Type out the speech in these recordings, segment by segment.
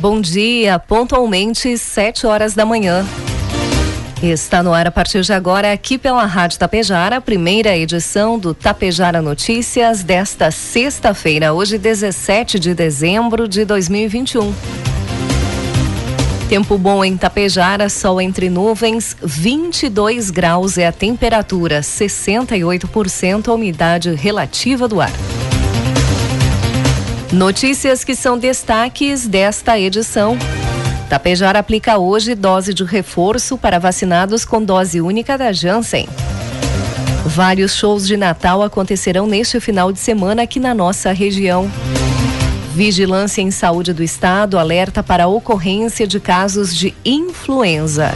Bom dia, pontualmente sete horas da manhã. Está no ar a partir de agora, aqui pela Rádio Tapejara, a primeira edição do Tapejara Notícias desta sexta-feira, hoje 17 de dezembro de 2021. Tempo bom em Tapejara, sol entre nuvens, 22 graus é a temperatura, 68% a umidade relativa do ar. Notícias que são destaques desta edição. Tapejara aplica hoje dose de reforço para vacinados com dose única da Janssen. Vários shows de Natal acontecerão neste final de semana aqui na nossa região. Vigilância em Saúde do Estado alerta para a ocorrência de casos de influenza.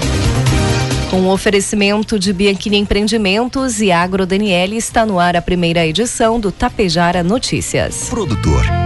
Com oferecimento de Bianchini Empreendimentos e Agro Daniele está no ar a primeira edição do Tapejara Notícias. Produtor,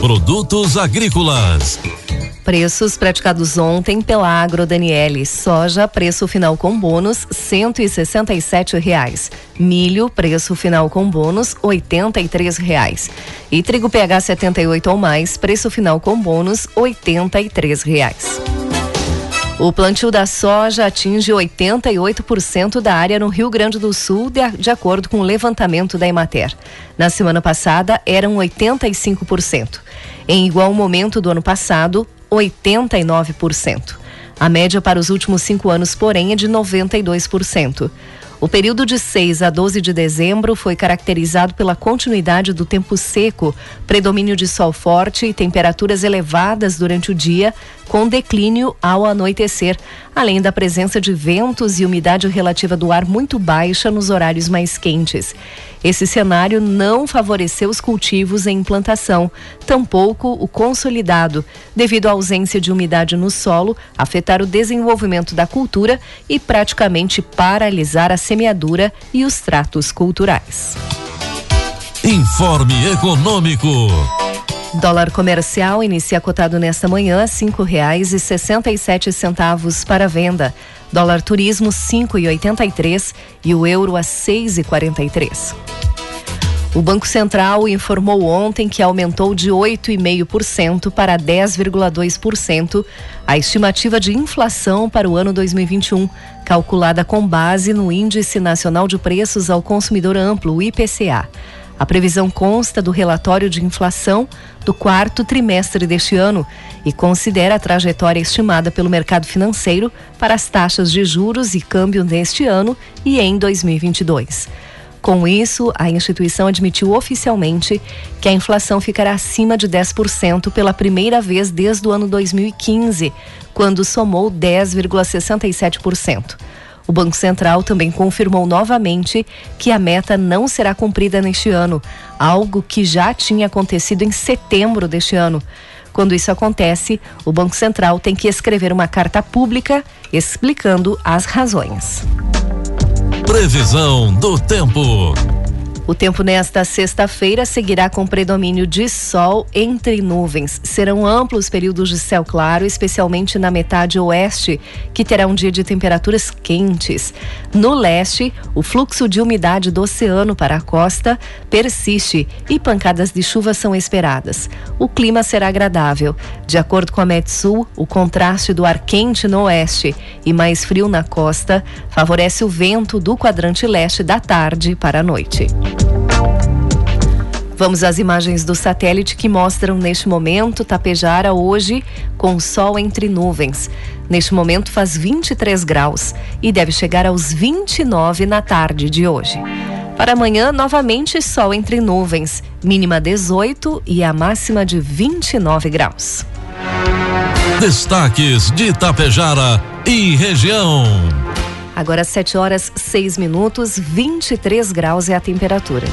Produtos agrícolas. Preços praticados ontem pela Agro Daniele. Soja, preço final com bônus, cento e sessenta e sete reais. Milho, preço final com bônus, oitenta e três reais. E trigo PH 78 ou mais, preço final com bônus, oitenta e três reais. O plantio da soja atinge 88% da área no Rio Grande do Sul, de, de, acordo com o levantamento da Emater. Na semana passada, eram 85%. Em igual momento do ano passado, 89%. A média para os últimos cinco anos, porém, é de 92%. O período de 6 a 12 de dezembro foi caracterizado pela continuidade do tempo seco, predomínio de sol forte e temperaturas elevadas durante o dia, com declínio ao anoitecer, além da presença de ventos e umidade relativa do ar muito baixa nos horários mais quentes. Esse cenário não favoreceu os cultivos em implantação, tampouco o consolidado, devido à ausência de umidade no solo, afetar o desenvolvimento da cultura e praticamente paralisar a semeadura e os tratos culturais. Informe Econômico. Dólar comercial inicia cotado nesta manhã cinco reais e sessenta e sete centavos para venda. Dólar turismo cinco e oitenta e três e o euro a seis e quarenta e três. O Banco Central informou ontem que aumentou de 8,5% para 10,2% a estimativa de inflação para o ano 2021, calculada com base no Índice Nacional de Preços ao Consumidor Amplo, o IPCA. A previsão consta do relatório de inflação do quarto trimestre deste ano e considera a trajetória estimada pelo mercado financeiro para as taxas de juros e câmbio neste ano e em 2022. Com isso, a instituição admitiu oficialmente que a inflação ficará acima de 10% pela primeira vez desde o ano 2015, quando somou 10,67%. O Banco Central também confirmou novamente que a meta não será cumprida neste ano, algo que já tinha acontecido em setembro deste ano. Quando isso acontece, o Banco Central tem que escrever uma carta pública explicando as razões. Previsão do tempo. O tempo nesta sexta-feira seguirá com predomínio de sol entre nuvens. Serão amplos períodos de céu claro, especialmente na metade oeste, que terá um dia de temperaturas quentes. No leste, o fluxo de umidade do oceano para a costa persiste e pancadas de chuva são esperadas. O clima será agradável. De acordo com a Metsul, o contraste do ar quente no oeste e mais frio na costa favorece o vento do quadrante leste da tarde para a noite. Vamos às imagens do satélite que mostram neste momento Tapejara hoje com sol entre nuvens. Neste momento faz 23 graus e deve chegar aos 29 na tarde de hoje. Para amanhã, novamente sol entre nuvens, mínima 18 e a máxima de 29 graus. Destaques de Tapejara e região. Agora 7 horas 6 minutos, 23 graus é a temperatura.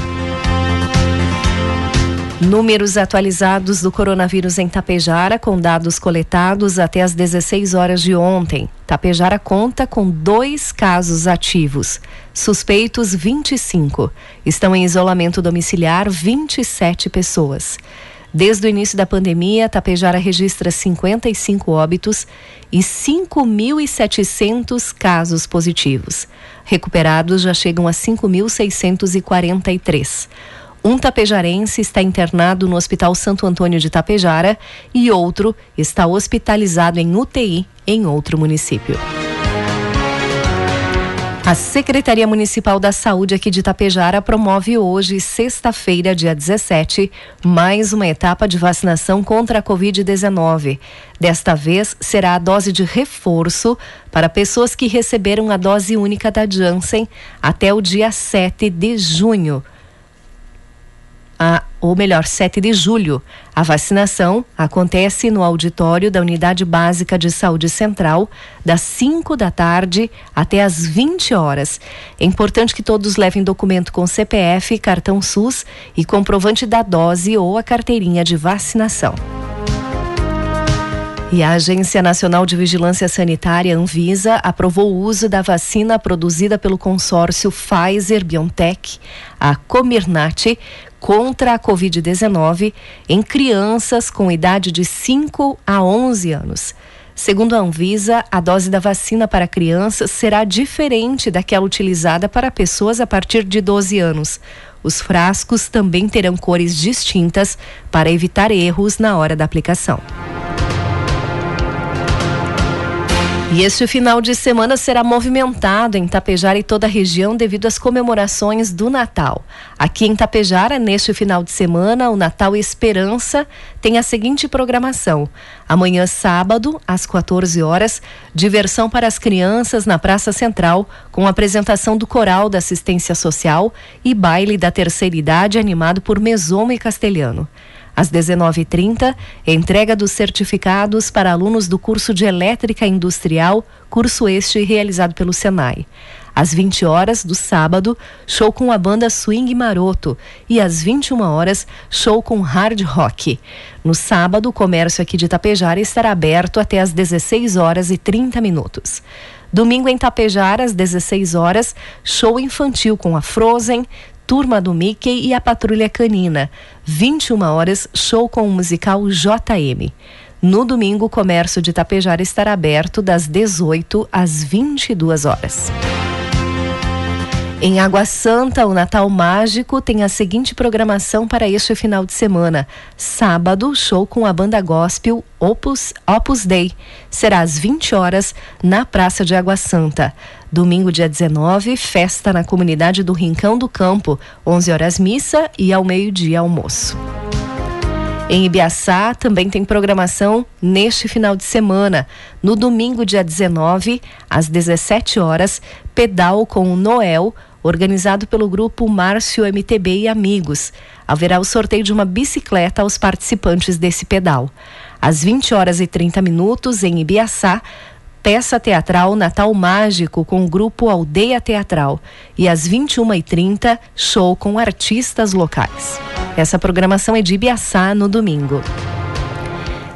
Números atualizados do coronavírus em Tapejara, com dados coletados até as 16 horas de ontem. Tapejara conta com dois casos ativos. Suspeitos 25. Estão em isolamento domiciliar 27 pessoas. Desde o início da pandemia, Tapejara registra 55 óbitos e 5.700 casos positivos. Recuperados já chegam a 5.643. Um tapejarense está internado no Hospital Santo Antônio de Tapejara e outro está hospitalizado em UTI em outro município. A Secretaria Municipal da Saúde aqui de Tapejara promove hoje, sexta-feira, dia 17, mais uma etapa de vacinação contra a Covid-19. Desta vez, será a dose de reforço para pessoas que receberam a dose única da Janssen até o dia 7 de junho a, ou melhor, 7 de julho. A vacinação acontece no auditório da Unidade Básica de Saúde Central, das 5 da tarde até as 20 horas. É importante que todos levem documento com CPF, cartão SUS e comprovante da dose ou a carteirinha de vacinação. E a Agência Nacional de Vigilância Sanitária, Anvisa, aprovou o uso da vacina produzida pelo consórcio Pfizer-BioNTech, a Comirnaty, contra a Covid-19 em crianças com idade de 5 a 11 anos. Segundo a Anvisa, a dose da vacina para crianças será diferente daquela utilizada para pessoas a partir de 12 anos. Os frascos também terão cores distintas para evitar erros na hora da aplicação. E este final de semana será movimentado em Tapejara e toda a região devido às comemorações do Natal. Aqui em Tapejara, neste final de semana, o Natal Esperança tem a seguinte programação: amanhã, sábado, às 14 horas, diversão para as crianças na Praça Central, com apresentação do Coral da Assistência Social e baile da terceira idade animado por Mesomo e Castelhano. Às 19h30, entrega dos certificados para alunos do curso de Elétrica Industrial, curso este realizado pelo Senai. Às 20 horas do sábado, show com a banda Swing Maroto e às 21 horas, show com hard rock. No sábado, o comércio aqui de Tapejara estará aberto até às 16 horas e 30 minutos. Domingo em Tapejara, às 16 horas, show infantil com a Frozen, Turma do Mickey e a Patrulha Canina. 21 horas, show com o musical JM. No domingo, o comércio de Tapejara estará aberto das 18 às 22 horas. Em Água Santa, o Natal Mágico tem a seguinte programação para este final de semana. Sábado, show com a banda gospel Opus, Opus Dei. Será às 20 horas na Praça de Água Santa. Domingo, dia 19, festa na comunidade do Rincão do Campo. 11 horas missa e ao meio-dia almoço. Em Ibiaçá também tem programação neste final de semana. No domingo, dia 19, às 17 horas, pedal com o Noel, organizado pelo grupo Márcio MTB e Amigos. Haverá o sorteio de uma bicicleta aos participantes desse pedal. Às 20 horas e 30 minutos, em Ibiaçá, peça teatral Natal Mágico com o grupo Aldeia Teatral. E às 21h30, show com artistas locais. Essa programação é de Ibiaçá no domingo.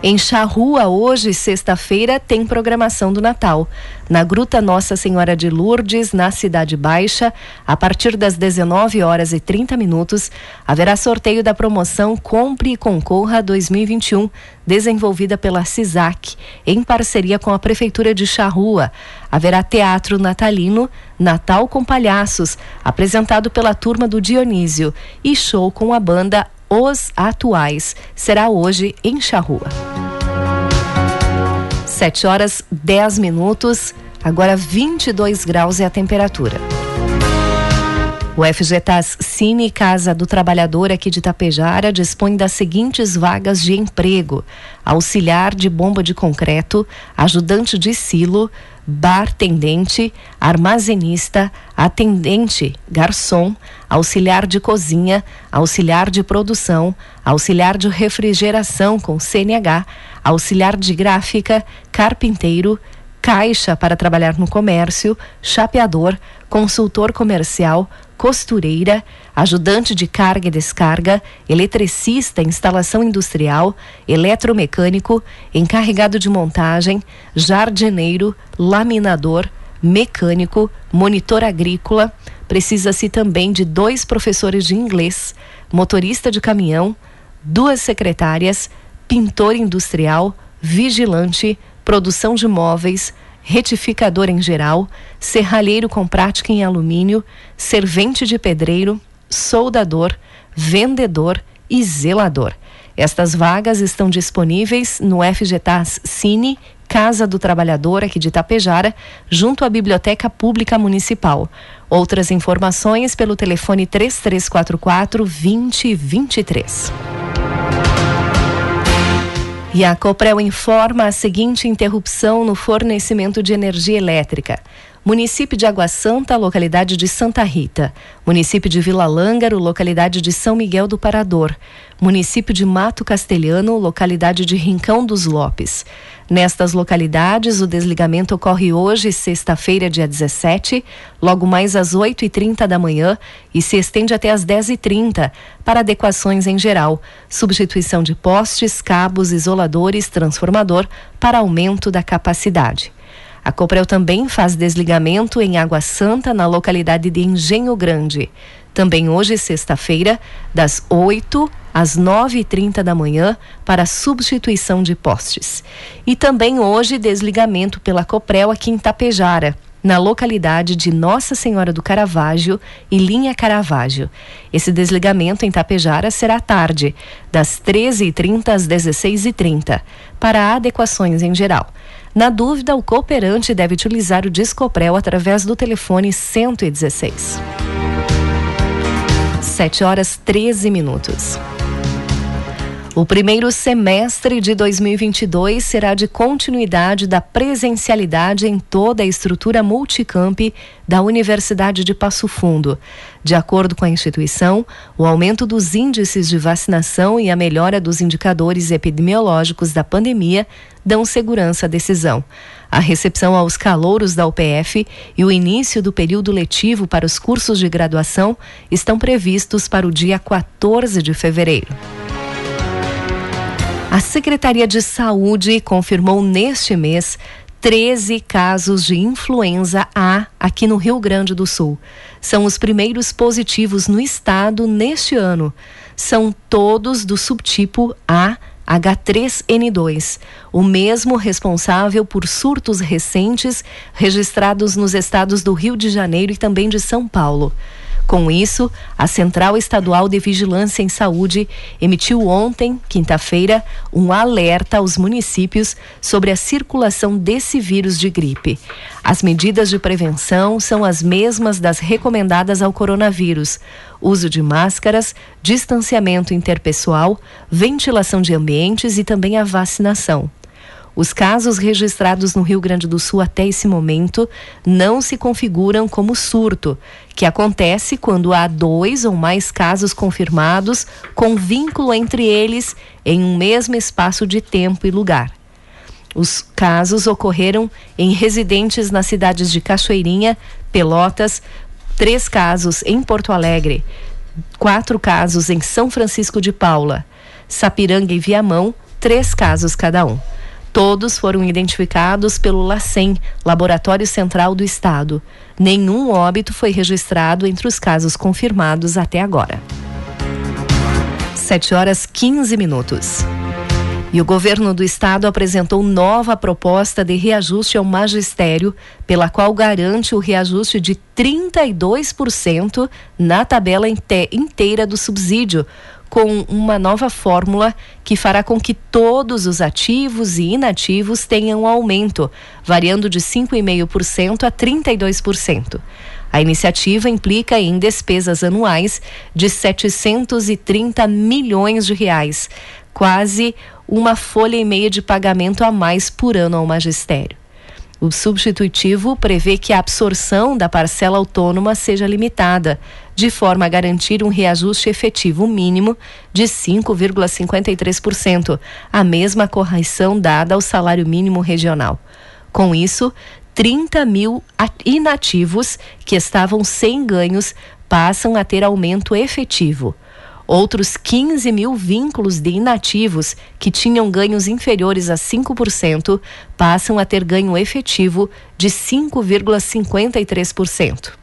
Em Charrua, hoje, sexta-feira, tem programação do Natal. Na Gruta Nossa Senhora de Lourdes, na Cidade Baixa, a partir das 19 horas e 30 minutos, haverá sorteio da promoção Compre e Concorra 2021, desenvolvida pela CISAC, em parceria com a Prefeitura de Charrua. Haverá teatro natalino, Natal com Palhaços, apresentado pela turma do Dionísio, e show com a banda os atuais. Será hoje em Charrua. 7 horas 10 minutos, agora 22 graus é a temperatura. O FGTAS Cine Casa do Trabalhador aqui de Tapejara dispõe das seguintes vagas de emprego: auxiliar de bomba de concreto, ajudante de silo, bartendente, armazenista, atendente, garçom, auxiliar de cozinha, auxiliar de produção, auxiliar de refrigeração com CNH, auxiliar de gráfica, carpinteiro, caixa para trabalhar no comércio, chapeador, consultor comercial, costureira, ajudante de carga e descarga, eletricista, instalação industrial, eletromecânico, encarregado de montagem, jardineiro, laminador, mecânico, monitor agrícola. Precisa-se também de dois professores de inglês, motorista de caminhão, duas secretárias, pintor industrial, vigilante, produção de móveis, retificador em geral, serralheiro com prática em alumínio, servente de pedreiro, soldador, vendedor e zelador. Estas vagas estão disponíveis no FGTAS Cine, Casa do Trabalhador aqui de Itapejara, junto à Biblioteca Pública Municipal. Outras informações pelo telefone 3344 2023. E a Coprel informa a seguinte interrupção no fornecimento de energia elétrica. Município de Água Santa, localidade de Santa Rita. Município de Vila Lângaro, localidade de São Miguel do Parador. Município de Mato Castelhano, localidade de Rincão dos Lopes. Nestas localidades, o desligamento ocorre hoje, sexta-feira, dia 17, logo mais às 8h30 da manhã e se estende até às 10h30 para adequações em geral, substituição de postes, cabos, isoladores, transformador para aumento da capacidade. A Coprel também faz desligamento em Água Santa, na localidade de Engenho Grande. Também hoje, sexta-feira, das 8 às 9h30 da manhã, para substituição de postes. E também hoje, desligamento pela Coprel aqui em Tapejara, na localidade de Nossa Senhora do Caravaggio e Linha Caravaggio. Esse desligamento em Tapejara será à tarde, das 13h30 às 16h30, para adequações em geral. Na dúvida, o cooperante deve utilizar o Discoprel através do telefone 116. 7 horas 13 minutos. O primeiro semestre de 2022 será de continuidade da presencialidade em toda a estrutura multicamp da Universidade de Passo Fundo. De acordo com a instituição, o aumento dos índices de vacinação e a melhora dos indicadores epidemiológicos da pandemia dão segurança à decisão. A recepção aos calouros da UPF e o início do período letivo para os cursos de graduação estão previstos para o dia 14 de fevereiro. A Secretaria de Saúde confirmou neste mês 13 casos de influenza A aqui no Rio Grande do Sul. São os primeiros positivos no estado neste ano. São todos do subtipo A H3N2, o mesmo responsável por surtos recentes registrados nos estados do Rio de Janeiro e também de São Paulo. Com isso, a Central Estadual de Vigilância em Saúde emitiu ontem, quinta-feira, um alerta aos municípios sobre a circulação desse vírus de gripe. As medidas de prevenção são as mesmas das recomendadas ao coronavírus: uso de máscaras, distanciamento interpessoal, ventilação de ambientes e também a vacinação. Os casos registrados no Rio Grande do Sul até esse momento não se configuram como surto, que acontece quando há dois ou mais casos confirmados com vínculo entre eles em um mesmo espaço de tempo e lugar. Os casos ocorreram em residentes nas cidades de Cachoeirinha, Pelotas, três casos em Porto Alegre, quatro casos em São Francisco de Paula, Sapiranga e Viamão, três casos cada um. Todos foram identificados pelo LACEN, Laboratório Central do Estado. Nenhum óbito foi registrado entre os casos confirmados até agora. 7 horas 15 minutos. E o governo do estado apresentou nova proposta de reajuste ao magistério, pela qual garante o reajuste de 32% na tabela inteira do subsídio, com uma nova fórmula que fará com que todos os ativos e inativos tenham aumento, variando de 5,5% a 32%. A iniciativa implica em despesas anuais de 730 milhões de reais, quase uma folha e meia de pagamento a mais por ano ao magistério. O substitutivo prevê que a absorção da parcela autônoma seja limitada, de forma a garantir um reajuste efetivo mínimo de 5,53%, a mesma correção dada ao salário mínimo regional. Com isso, 30 mil inativos que estavam sem ganhos passam a ter aumento efetivo. Outros 15 mil vínculos de inativos que tinham ganhos inferiores a 5% passam a ter ganho efetivo de 5,53%.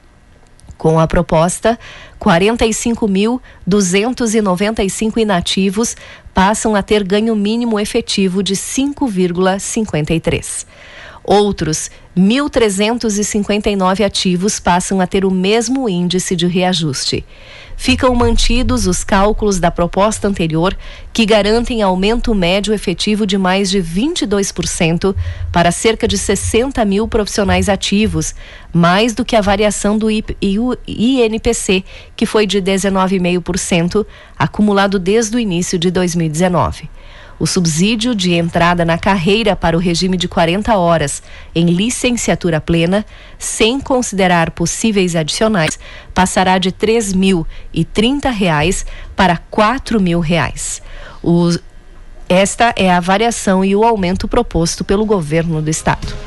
Com a proposta, 45.295 inativos passam a ter ganho mínimo efetivo de 5,53. Outros 1.359 ativos passam a ter o mesmo índice de reajuste ficam mantidos os cálculos da proposta anterior, que garantem aumento médio efetivo de mais de 22% para cerca de 60 mil profissionais ativos, mais do que a variação do INPC, que foi de 19,5%, acumulado desde o início de 2019 o subsídio de entrada na carreira para o regime de 40 horas em licenciatura plena, sem considerar possíveis adicionais, passará de 3.030 reais para 4.000 reais. esta é a variação e o aumento proposto pelo governo do estado.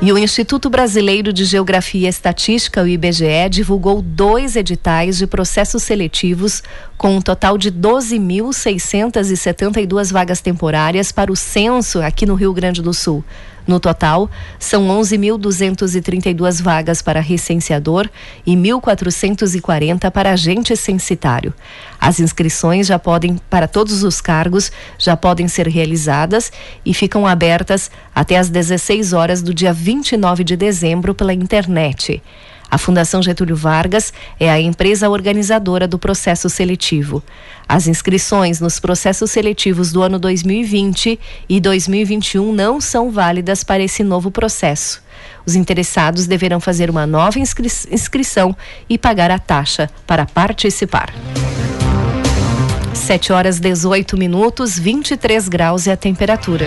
E o Instituto Brasileiro de Geografia e Estatística, o IBGE, divulgou dois editais de processos seletivos com um total de 12.672 vagas temporárias para o censo aqui no Rio Grande do Sul. No total, são 11.232 vagas para recenseador e 1.440 para agente censitário. As inscrições já podem, para todos os cargos, já podem ser realizadas e ficam abertas até às 16 horas do dia 29 de dezembro pela internet. A Fundação Getúlio Vargas é a empresa organizadora do processo seletivo. As inscrições nos processos seletivos do ano 2020 e 2021 não são válidas para esse novo processo. Os interessados deverão fazer uma nova inscri inscrição e pagar a taxa para participar. 7 horas 18 minutos, 23 graus é a temperatura.